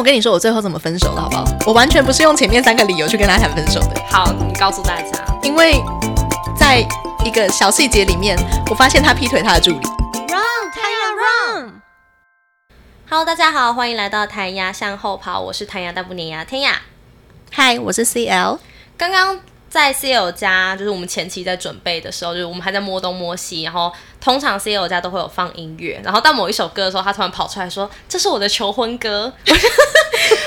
我跟你说我最后怎么分手的好不好？我完全不是用前面三个理由去跟他谈分手的，好，你告诉大家。因为在一个小细节里面，我发现他劈腿他的助理。Run。Hello，大家好，欢迎来到弹牙向后跑，我是弹牙大不粘牙天雅。嗨，我是 CL。刚刚在 CL 家，就是我们前期在准备的时候，就是我们还在摸东摸西，然后通常 CL 家都会有放音乐，然后到某一首歌的时候，他突然跑出来说：“这是我的求婚歌。”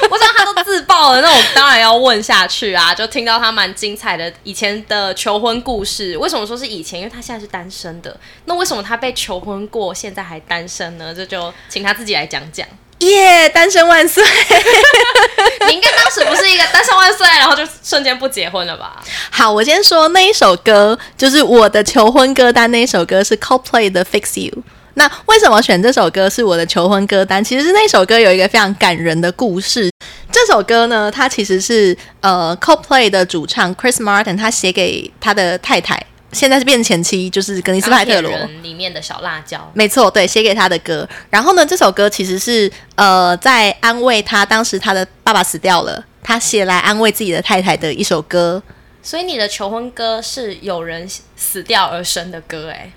我知道他都自爆了，那我当然要问下去啊！就听到他蛮精彩的以前的求婚故事。为什么说是以前？因为他现在是单身的。那为什么他被求婚过，现在还单身呢？这就请他自己来讲讲。耶、单身万岁！你应该当时不是一个单身万岁，然后就瞬间不结婚了吧？好，我先说那一首歌，就是我的求婚歌单。那一首歌是 Coldplay 的《Fix You》。那为什么选这首歌是我的求婚歌单？其实是那首歌有一个非常感人的故事。这首歌呢，它其实是呃 Coldplay 的主唱 Chris Martin 他写给他的太太，现在是变前妻，就是格尼斯派特罗。里面的小辣椒，没错，对，写给他的歌。然后呢，这首歌其实是呃在安慰他，当时他的爸爸死掉了，他写来安慰自己的太太的一首歌。所以你的求婚歌是有人死掉而生的歌，哎，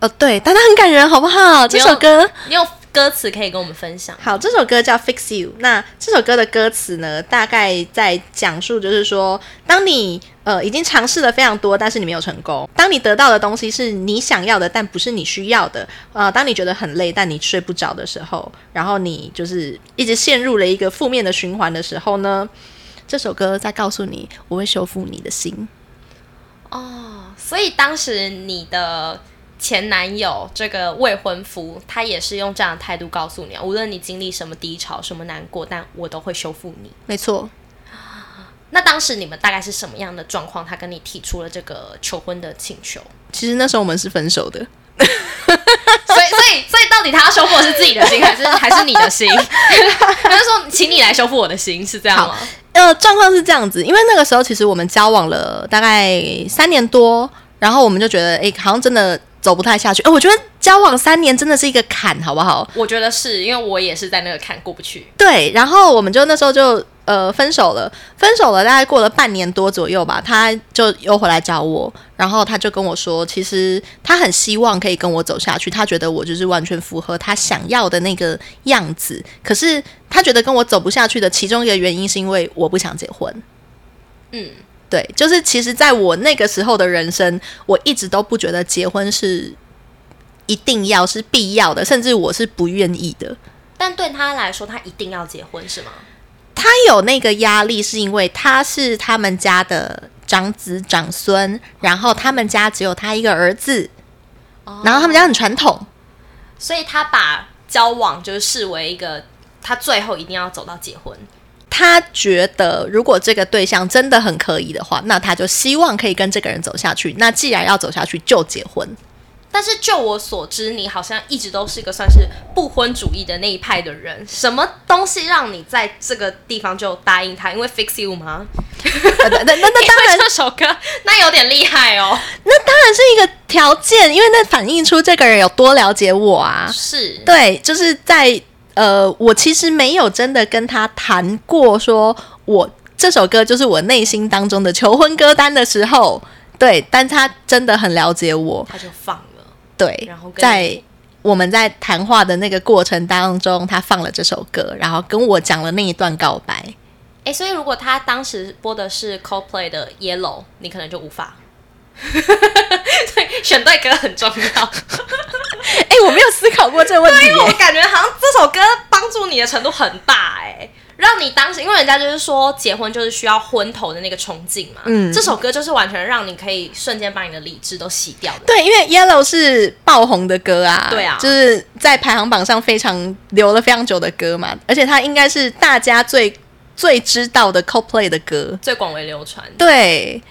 哦，对，但它很感人，好不好？这首歌你有歌词可以跟我们分享？好，这首歌叫《Fix You》。那这首歌的歌词呢，大概在讲述就是说，当你呃已经尝试了非常多，但是你没有成功；当你得到的东西是你想要的，但不是你需要的；呃，当你觉得很累，但你睡不着的时候，然后你就是一直陷入了一个负面的循环的时候呢，这首歌在告诉你，我会修复你的心。哦，所以当时你的前男友这个未婚夫，他也是用这样的态度告诉你啊，无论你经历什么低潮、什么难过，但我都会修复你。没错，那当时你们大概是什么样的状况？他跟你提出了这个求婚的请求，其实那时候我们是分手的。所以，所以，所以，到底他要修复的是自己的心，还是还是你的心？他就说，请你来修复我的心，是这样吗？呃，状况是这样子，因为那个时候其实我们交往了大概三年多，然后我们就觉得，哎，好像真的走不太下去。哎，我觉得交往三年真的是一个坎，好不好？我觉得是因为我也是在那个坎过不去。对，然后我们就那时候就呃分手了，分手了，大概过了半年多左右吧，他就又回来找我，然后他就跟我说，其实他很希望可以跟我走下去，他觉得我就是完全符合他想要的那个样子，可是他觉得跟我走不下去的其中一个原因是因为我不想结婚。嗯，对，就是其实在我那个时候的人生，我一直都不觉得结婚是一定要是必要的，甚至我是不愿意的。但对他来说，他一定要结婚是吗？他有那个压力，是因为他是他们家的长子长孙，然后他们家只有他一个儿子，然后他们家很传统，所以他把交往就是视为一个他最后一定要走到结婚。他觉得如果这个对象真的很可以的话，那他就希望可以跟这个人走下去。那既然要走下去，就结婚。但是就我所知，你好像一直都是一个算是不婚主义的那一派的人。什么东西让你在这个地方就答应他？因为 fix you 吗？呃那那那那当然为这首歌那有点厉害哦。那当然是一个条件，因为那反映出这个人有多了解我啊。是，对，就是在呃，我其实没有真的跟他谈过，说我这首歌就是我内心当中的求婚歌单的时候，对，但他真的很了解我，他就放了。对，然后在我们在谈话的那个过程当中，他放了这首歌，然后跟我讲了那一段告白。哎，所以如果他当时播的是 Coldplay 的 Yellow，你可能就无法。对，选对歌很重要。哎，我没有思考过这个问题对因为我。感觉好像这首歌帮助你的程度很大哎、让你当时，因为人家就是说结婚就是需要昏头的那个冲劲嘛，嗯这首歌就是完全让你可以瞬间把你的理智都洗掉的。对，因为 Yellow 是爆红的歌啊，对啊就是在排行榜上非常留了非常久的歌嘛，而且它应该是大家最最知道的 Coldplay 的歌。最广为流传。对，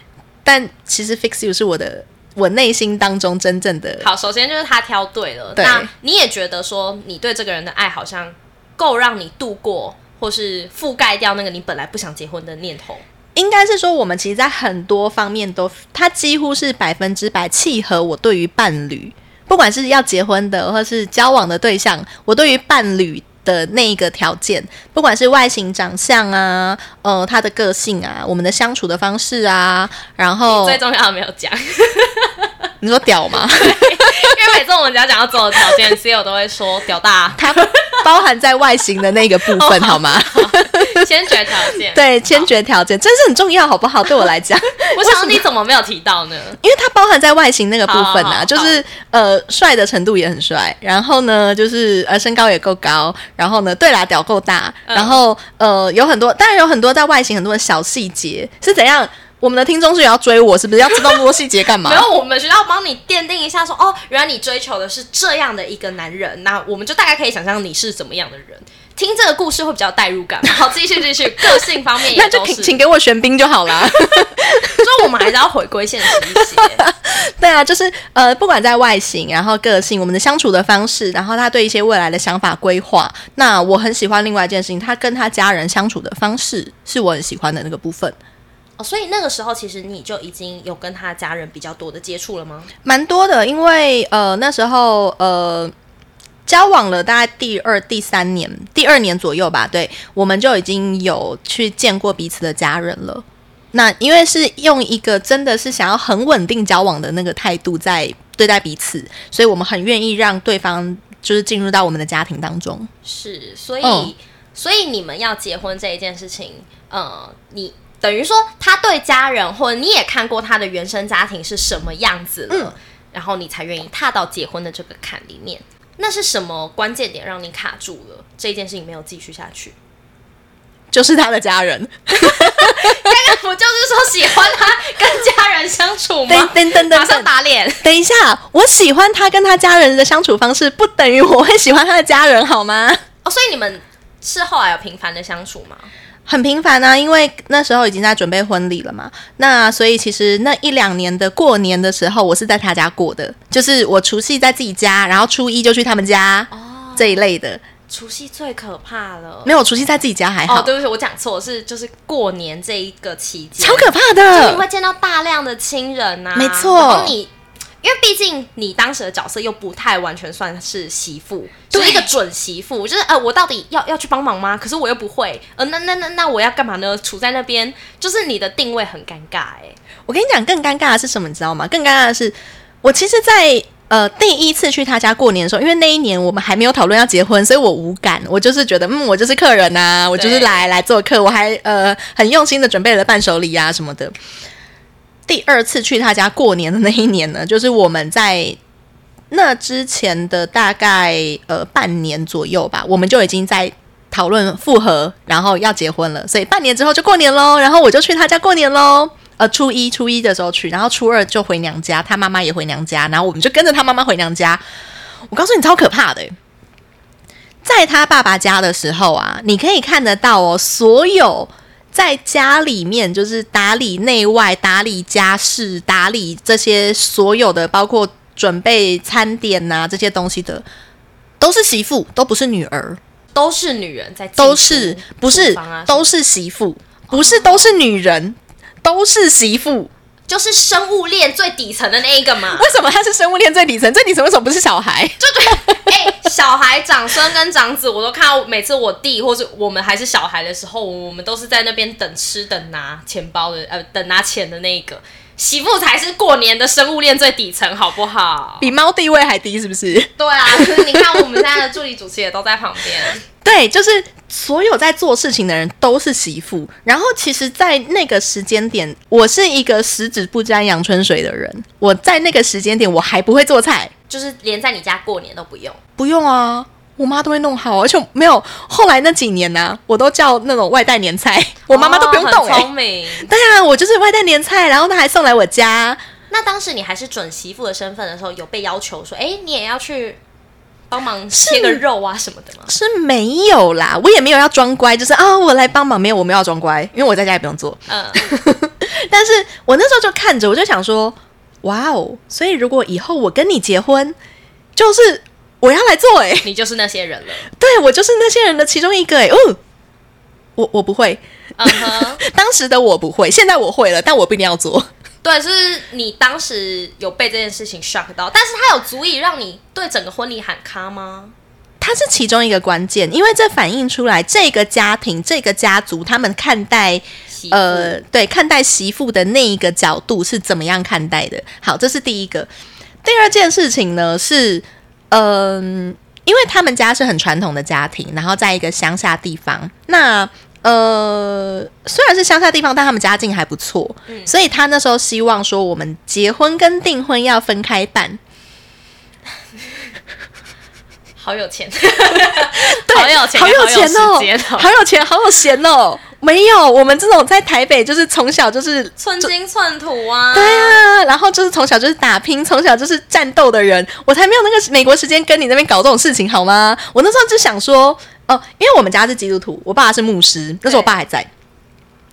但其实 Fix You 是我的我内心当中真正的好，首先就是他挑对了，对那你也觉得说你对这个人的爱好像够让你度过，或是覆盖掉那个你本来不想结婚的念头。应该是说，我们其实，在很多方面都，他几乎是百分之百契合我对于伴侣，不管是要结婚的，或是交往的对象，我对于伴侣的那一个条件，不管是外形、长相啊，呃，他的个性啊，我们的相处的方式啊，然后最重要的没有讲，你说屌吗？因为每次我们只要讲到择偶条件，C E O 都会说屌大，它包含在外形的那个部分，好吗？先决条件。对，先决条件，这是很重要，好不好？对我来讲，我想你怎么没有提到呢？因为它包含在外形那个部分啊，好好好就是呃，帅的程度也很帅，然后呢，就是呃，身高也够高，然后呢，对啦，屌够大，嗯然后呃，有很多，当然有很多在外形很多的小细节是怎样。我们的听众是有要追我，是不是要知道那么多细节干嘛 没？有，我们学校帮你奠定一下说哦，原来你追求的是这样的一个男人，那我们就大概可以想象你是怎么样的人。听这个故事会比较有代入感。好，继续继续，个性方面也那就都是，请请给我玄彬就好啦。所以我们还是要回归现实一些。对啊，就是呃，不管在外形，然后个性，我们的相处的方式，然后他对一些未来的想法规划，那我很喜欢另外一件事情，他跟他家人相处的方式是我很喜欢的那个部分，哦，所以那个时候其实你就已经有跟他家人比较多的接触了吗？蛮多的。因为呃那时候呃交往了大概第二、第三年、第二年左右吧，对，我们就已经有去见过彼此的家人了。那因为是用一个真的是想要很稳定交往的那个态度在对待彼此，所以我们很愿意让对方就是进入到我们的家庭当中。是，所以、嗯所以你们要结婚这一件事情，呃，你等于说他对家人，或者你也看过他的原生家庭是什么样子了，嗯然后你才愿意踏到结婚的这个坎里面。那是什么关键点让你卡住了？这件事情没有继续下去？就是他的家人，刚刚不就是说喜欢他跟家人相处吗？等等等马上等，打脸。等一下，我喜欢他跟他家人的相处方式，不等于我会喜欢他的家人，好吗？哦，所以你们是后来有频繁的相处吗？很频繁啊，因为那时候已经在准备婚礼了嘛。那所以其实那一两年的过年的时候，我是在他家过的，就是我除夕在自己家，然后初一就去他们家、哦，这一类的。除夕最可怕了。没有，除夕在自己家还好，哦，对不起，我讲错，是就是过年这一个期间，超可怕的就是你。会见到大量的亲人呐、没错然后你，因为毕竟你当时的角色又不太完全算是媳妇，就是一个准媳妇，就是呃，我到底要要去帮忙吗？可是我又不会，呃，那那那那我要干嘛呢？处在那边，就是你的定位很尴尬、哎，我跟你讲，更尴尬的是什么，你知道吗？更尴尬的是，我其实在，呃第一次去他家过年的时候，因为那一年我们还没有讨论要结婚，所以我无感，我就是觉得，嗯，我就是客人呐、我就是来来做客，我还呃很用心的准备了伴手礼啊什么的。第二次去他家过年的那一年呢，就是我们在那之前的大概呃半年左右吧，我们就已经在讨论复合，然后要结婚了，所以半年之后就过年喽。然后我就去他家过年喽。呃，初一初一的时候去，然后初二就回娘家，他妈妈也回娘家，然后我们就跟着他妈妈回娘家。我告诉你，超可怕的。在他爸爸家的时候啊，你可以看得到哦，所有在家里面就是打理内外、打理家事、打理这些所有的，包括准备餐点呐、这些东西的，都是媳妇，都不是女儿，都是女人在进都是不是啊都是媳妇，不是都是女人，都是媳妇。就是生物链最底层的那一个嘛。为什么他是生物链最底层？最底层为什么不是小孩？就觉得，哎、小孩、长孙跟长子，我都看到，每次我弟或者我们还是小孩的时候，我们都是在那边等吃、等拿钱包的，呃，等拿钱的那一个。媳妇才是过年的生物链最底层，好不好？比猫地位还低，是不是？对啊，可是你看我们现在的助理主持也都在旁边，对，就是所有在做事情的人都是媳妇。然后，其实，在那个时间点，我是一个十指不沾阳春水的人。我在那个时间点，我还不会做菜，就是连在你家过年都不用。不用啊，我妈都会弄好，而且没有。后来那几年呢、我都叫那种外带年菜，我妈妈都不用动、聪明。对啊，我就是外带年菜，然后她还送来我家。那当时你还是准媳妇的身份的时候，有被要求说，哎、你也要去帮忙是切个肉啊什么的吗？是没有啦，我也没有要装乖，就是啊，我来帮忙，没有，我没有要装乖，因为我在家也不用做。嗯，但是我那时候就看着，我就想说，哇哦！所以如果以后我跟你结婚，就是我要来做、欸，你就是那些人了。对我就是那些人的其中一个、欸，哦，我我不会，当时的我不会，现在我会了，但我不一定要做。对，就是你当时有被这件事情 shock 到，但是它有足以让你对整个婚礼喊卡吗？他它是其中一个关键，因为这反映出来这个家庭、这个家族他们看待媳呃，对，看待媳妇的那一个角度是怎么样看待的？好，这是第一个。第二件事情呢是，嗯、因为他们家是很传统的家庭，然后在一个乡下地方，那呃，虽然是乡下地方，但他们家境还不错，所以他那时候希望说，我们结婚跟订婚要分开办。好有钱，好有钱，好有钱哦好有钱，好有闲哦。没有，我们这种在台北就是从小就是寸金寸土啊。对啊，然后就是从小就是打拼，从小就是战斗的人，我才没有那个美国时间跟你那边搞这种事情好吗？我那时候就想说，哦、因为我们家是基督徒，我爸是牧师，那时候我爸还在。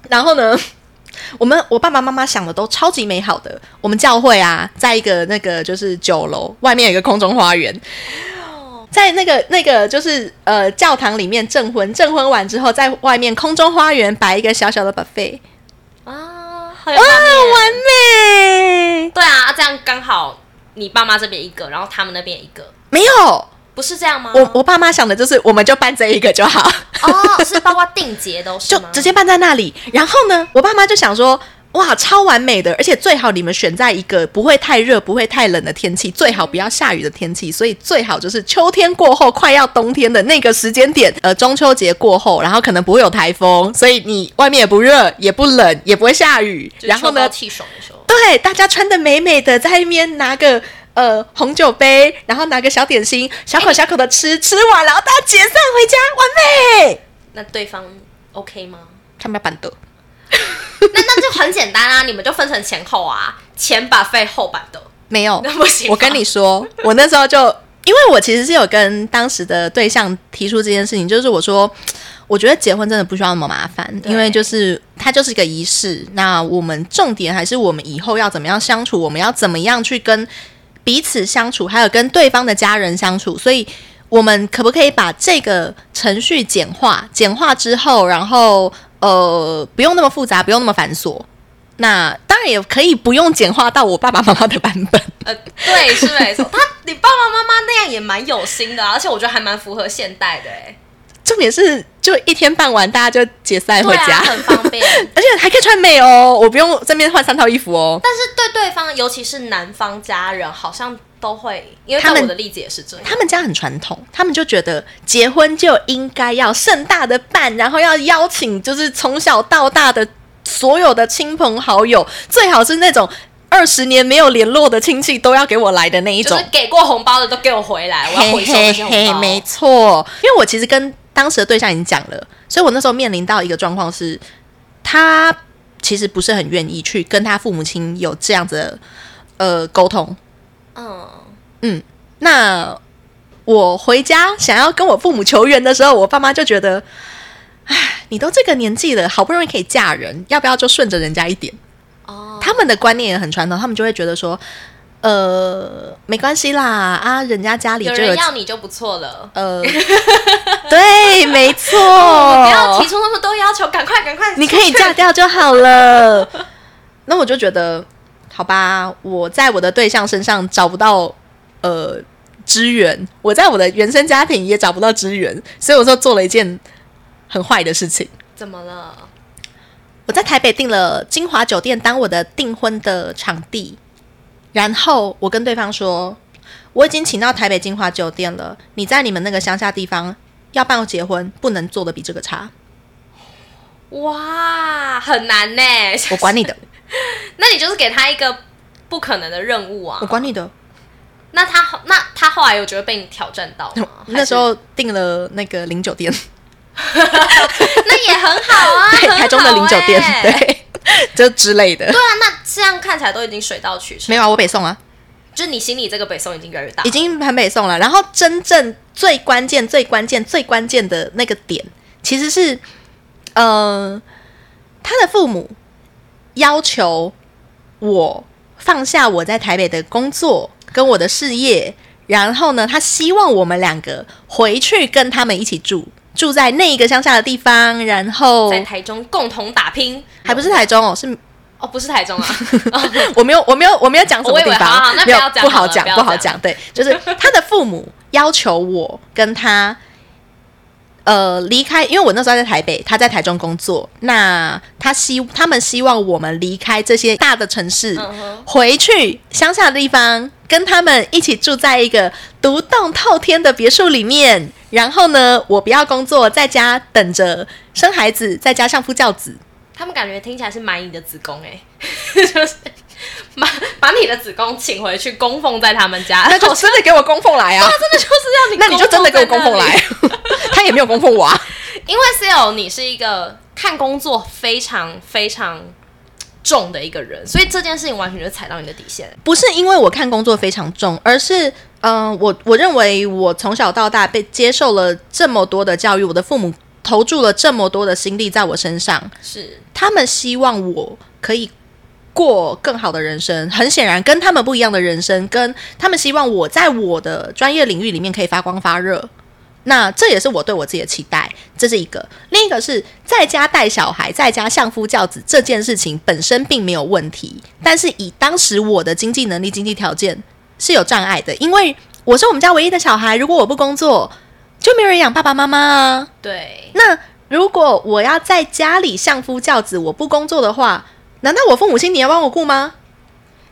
然后呢，我们我爸爸妈妈想的都超级美好的。我们教会啊，在一个那个就是酒楼外面有一个空中花园，在那个那个就是呃教堂里面证婚，证婚完之后，在外面空中花园摆一个小小的 buffet，啊，好有哇，完美！对啊，这样刚好你爸妈这边一个，然后他们那边一个，没有，不是这样吗？我我爸妈想的就是，我们就办这一个就好，哦，是包括定节都是吗？就直接办在那里。然后呢，我爸妈就想说，哇，超完美的，而且最好你们选在一个不会太热、不会太冷的天气，最好不要下雨的天气，所以最好就是秋天过后快要冬天的那个时间点，呃，中秋节过后，然后可能不会有台风，所以你外面也不热、也不冷、也不会下雨。然后呢，气爽的时候，对，大家穿的美美的，在那边拿个呃红酒杯，然后拿个小点心，小口小口的吃，吃完然后大家解散回家，完美。那对方 OK 吗？他们要板的，那 那就很简单啊，你们就分成前后啊，前把费后版的，没有那不行我跟你说，我那时候就因为我其实是有跟当时的对象提出这件事情，就是我说。我觉得结婚真的不需要那么麻烦，因为就是它就是一个仪式。那我们重点还是我们以后要怎么样相处，我们要怎么样去跟彼此相处，还有跟对方的家人相处。所以，我们可不可以把这个程序简化？简化之后，然后呃，不用那么复杂，不用那么繁琐。那当然也可以不用简化到我爸爸妈妈的版本。呃，对，是没错。他你爸爸妈妈那样也蛮有心的、而且我觉得还蛮符合现代的哎，重点是，就一天办完，大家就解散回家，啊，很方便。而且还可以穿美哦，我不用这边换三套衣服哦。但是对对方，尤其是男方家人，好像都会，因为他们的例子也是这样。他们家很传统，他们就觉得结婚就应该要盛大的办，然后要邀请就是从小到大的所有的亲朋好友，最好是那种二十年没有联络的亲戚都要给我来的那一种就是。给过红包的都给我回来，我要回收这些红包。没错。因为我其实跟当时的对象已经讲了，所以我那时候面临到一个状况是，他其实不是很愿意去跟他父母亲有这样子的呃沟通。嗯嗯，那我回家想要跟我父母求援的时候，我爸妈就觉得，唉，你都这个年纪了，好不容易可以嫁人，要不要就顺着人家一点？哦，他们的观念也很传统，他们就会觉得说，呃，没关系啦，啊，人家家里有就有人要你就不错了。呃，对，没错，不要提出那么多要求，赶快赶快，你可以嫁掉就好了。那我就觉得，好吧，我在我的对象身上找不到呃支援，我在我的原生家庭也找不到支援，所以我说做了一件很坏的事情。怎么了？我在台北订了金华酒店当我的订婚的场地，然后我跟对方说，我已经请到台北金华酒店了，你在你们那个乡下地方要办结婚，不能做的比这个差，哇，很难呢。我管你的，那你就是给他一个不可能的任务啊我。管你的。那他后那他后来有觉得被你挑战到吗？那时候订了那个零酒店，那也很好啊，对，台中的零酒店，欸对，就之类的。对啊，那这样看起来都已经水到渠成，没有啊，我北宋啊，就是你心里这个北宋已经越来越大，已经很北宋了。然后真正最关键、最关键、最关键的那个点，其实是，呃，他的父母要求我放下我在台北的工作跟我的事业，然后呢，他希望我们两个回去跟他们一起住，住在那一个乡下的地方，然后在台中共同打拼，还不是台中哦，是哦，不是台中啊，我没有，我没有，我没有讲什么地方，没有那不好讲不好讲。对，就是他的父母要求我跟他。呃，离开，因为我那时候在台北，他在台中工作。那他希他们希望我们离开这些大的城市，回去乡下的地方，跟他们一起住在一个独栋透天的别墅里面。然后呢，我不要工作，在家等着生孩子，在家相夫教子。他们感觉听起来是买你的子宫哎，就是 把把你的子宫请回去供奉在他们家，那就真的给我供奉来啊！真的就是要你，那你就真的给我供奉来。他也没有供奉我啊，因为 C L 你是一个看工作非常非常重的一个人，所以这件事情完全就踩到你的底线。不是因为我看工作非常重，而是嗯，我我认为我从小到大被接受了这么多的教育，我的父母投注了这么多的心力在我身上，是他们希望我可以过更好的人生。很显然，跟他们不一样的人生，跟他们希望我在我的专业领域里面可以发光发热。那这也是我对我自己的期待，这是一个。另一个是在家带小孩，在家相夫教子这件事情本身并没有问题，但是以当时我的经济能力、经济条件是有障碍的，因为我是我们家唯一的小孩，如果我不工作，就没人养爸爸妈妈啊。对。那如果我要在家里相夫教子，我不工作的话，难道我父母亲你要帮我顾吗？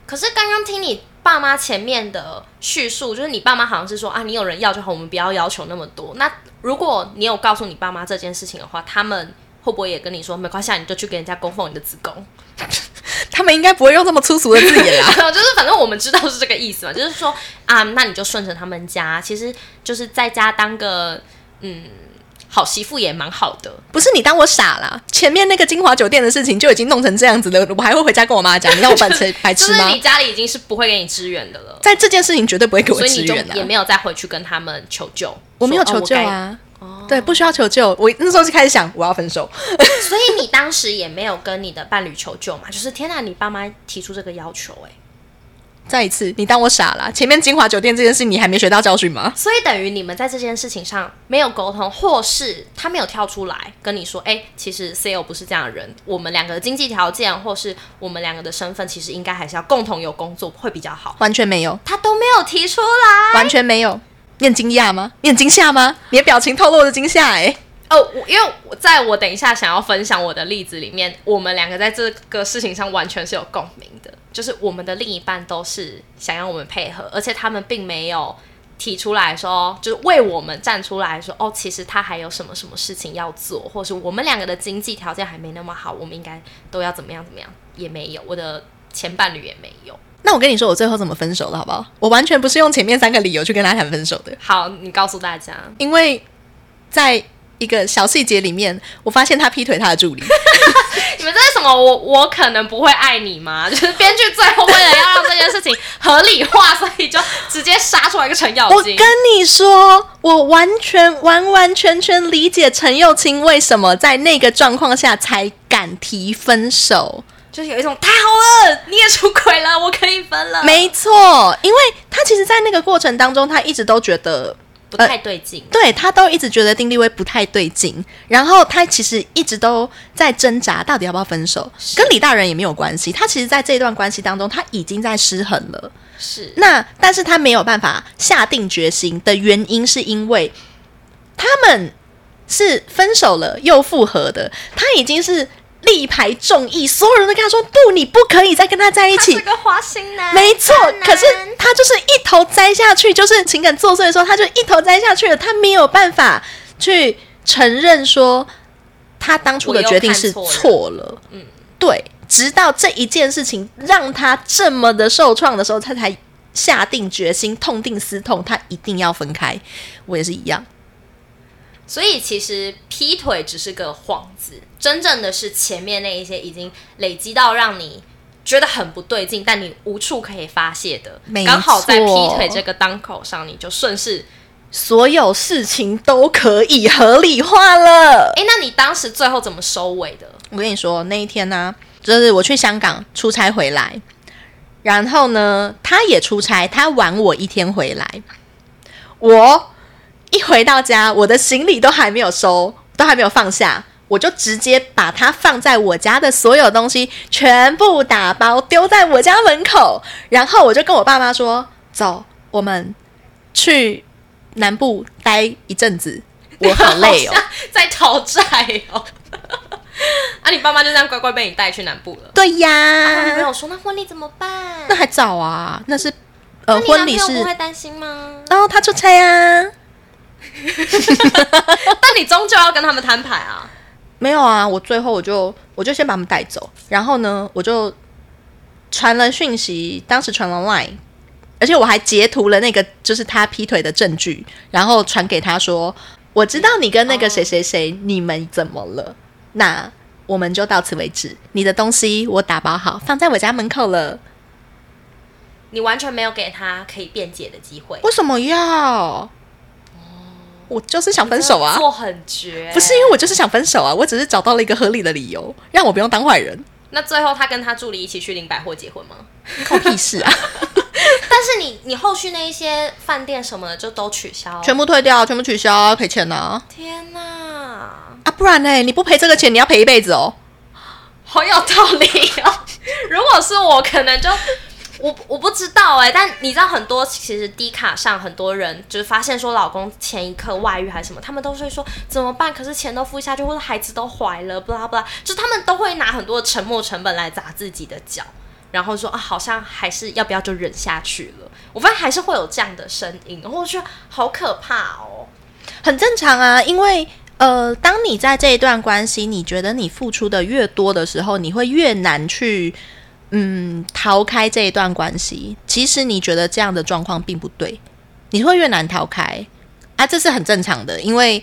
可是刚刚听你。爸妈前面的叙述就是你爸妈好像是说啊，你有人要就好，我们不要要求那么多。那如果你有告诉你爸妈这件事情的话，他们会不会也跟你说没关系，你就去给人家供奉你的子宫？他们应该不会用这么粗俗的字眼啦。就是反正我们知道是这个意思嘛，就是说啊，那你就顺着他们家，其实就是在家当个嗯。好媳妇也蛮好的，不是你当我傻啦？前面那个金华酒店的事情就已经弄成这样子了，我还会回家跟我妈讲，你让我白痴 白痴吗？你家里已经是不会给你支援的了，在这件事情绝对不会给我支援的，也没有再回去跟他们求救。我没有求救啊，对，不需要求救。我那时候就开始想我要分手，所以你当时也没有跟你的伴侣求救嘛？就是天哪，你爸妈提出这个要求，哎。再一次，你当我傻了？前面金华酒店这件事，你还没学到教训吗？所以等于你们在这件事情上没有沟通，或是他没有跳出来跟你说：“哎，其实 CEO 不是这样的人，我们两个的经济条件，或是我们两个的身份，其实应该还是要共同有工作会比较好。”完全没有，他都没有提出来，完全没有。你很惊讶吗？你很惊吓吗？你的表情透露着惊吓。哎，因为我在我等一下想要分享我的例子里面，我们两个在这个事情上完全是有共鸣的。就是我们的另一半都是想要我们配合，而且他们并没有提出来说，就是为我们站出来说，哦，其实他还有什么什么事情要做，或是我们两个的经济条件还没那么好，我们应该都要怎么样怎么样，也没有，我的前伴侣也没有。那我跟你说，我最后怎么分手的，好不好？我完全不是用前面三个理由去跟他谈分手的。好，你告诉大家，因为在。一个小细节里面，我发现他劈腿他的助理。你们这是什么？我我可能不会爱你吗？就是编剧最后为了要让这件事情合理化，所以就直接杀出来一个程咬金。我跟你说，我完全完完全全理解陈友清为什么在那个状况下才敢提分手，就是有一种太好了，你也出轨了，我可以分了。没错，因为他其实，在那个过程当中，他一直都觉得。不太对劲，对他都一直觉得丁立威不太对劲，然后他其实一直都在挣扎，到底要不要分手，跟李大人也没有关系。他其实，在这段关系当中，他已经在失衡了。是那，但是他没有办法下定决心的原因，是因为他们是分手了又复合的，他已经是。力排众议，所有人都跟他说：“不，你不可以再跟他在一起。”是个花心男，没错。可是他就是一头栽下去，就是情感作祟的时候，他就一头栽下去了。他没有办法去承认说他当初的决定是错了。嗯，对。直到这一件事情让他这么的受创的时候，他才下定决心，痛定思痛，他一定要分开。我也是一样。所以其实劈腿只是个幌子，真正的是前面那一些已经累积到让你觉得很不对劲，但你无处可以发泄的，刚好在劈腿这个当口上，你就顺势所有事情都可以合理化了。哎，那你当时最后怎么收尾的？我跟你说，那一天呢，就是我去香港出差回来，然后呢，他也出差，他晚我一天回来，我。一回到家，我的行李都还没有收，都还没有放下，我就直接把它放在我家的所有东西全部打包丢在我家门口，然后我就跟我爸妈说：“走，我们去南部待一阵子，我好累哦 在讨债哦。啊，你爸妈就这样乖乖被你带去南部了。对他们没，有说那婚礼怎么办？那还早啊，那是呃婚礼是，不会担心吗？然后他出差啊，但你终究要跟他们摊牌啊。没有啊，我最后我就我就先把他们带走，然后呢，我就传了讯息，当时传了 Line，而且我还截图了那个就是他劈腿的证据，然后传给他说，我知道你跟那个谁谁谁你们怎么了，那我们就到此为止，你的东西我打包好放在我家门口了，你完全没有给他可以辩解的机会，为什么要？我就是想分手啊！做很绝。不是因为我就是想分手啊，我只是找到了一个合理的理由，让我不用当坏人，那最后他跟他助理一起去林百货结婚吗？关屁事啊！但是你你后续那一些饭店什么的就都取消，全部退掉，全部取消，赔钱呐、天哪，啊！不然呢？你不赔这个钱，你要赔一辈子哦。好有道理哦。如果是我，可能就我我不知道哎、但你知道很多其实低卡上很多人就是发现说老公前一刻外遇还是什么，他们都会说怎么办？可是钱都付下去，或者孩子都怀了，不啦不啦，就他们都会拿很多的沉默成本来砸自己的脚。然后说啊，好像还是要不要就忍下去了？我发现还是会有这样的声音，然后我觉得好可怕哦。很正常啊，因为呃，当你在这一段关系，你觉得你付出的越多的时候，你会越难去嗯逃开这一段关系。其实你觉得这样的状况并不对，你会越难逃开啊，这是很正常的，因为。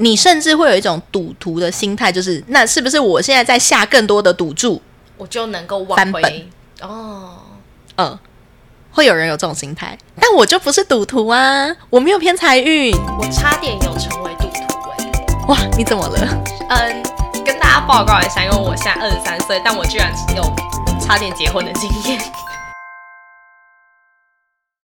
你甚至会有一种赌徒的心态，就是那是不是我现在在下更多的赌注？我就能够翻挽回本哦。嗯，会有人有这种心态，但我就不是赌徒啊，我没有偏财运。我差点有成为赌徒哎、哇，你怎么了？嗯，跟大家报告一下，因为我现在二十三岁，但我居然有差点结婚的经验。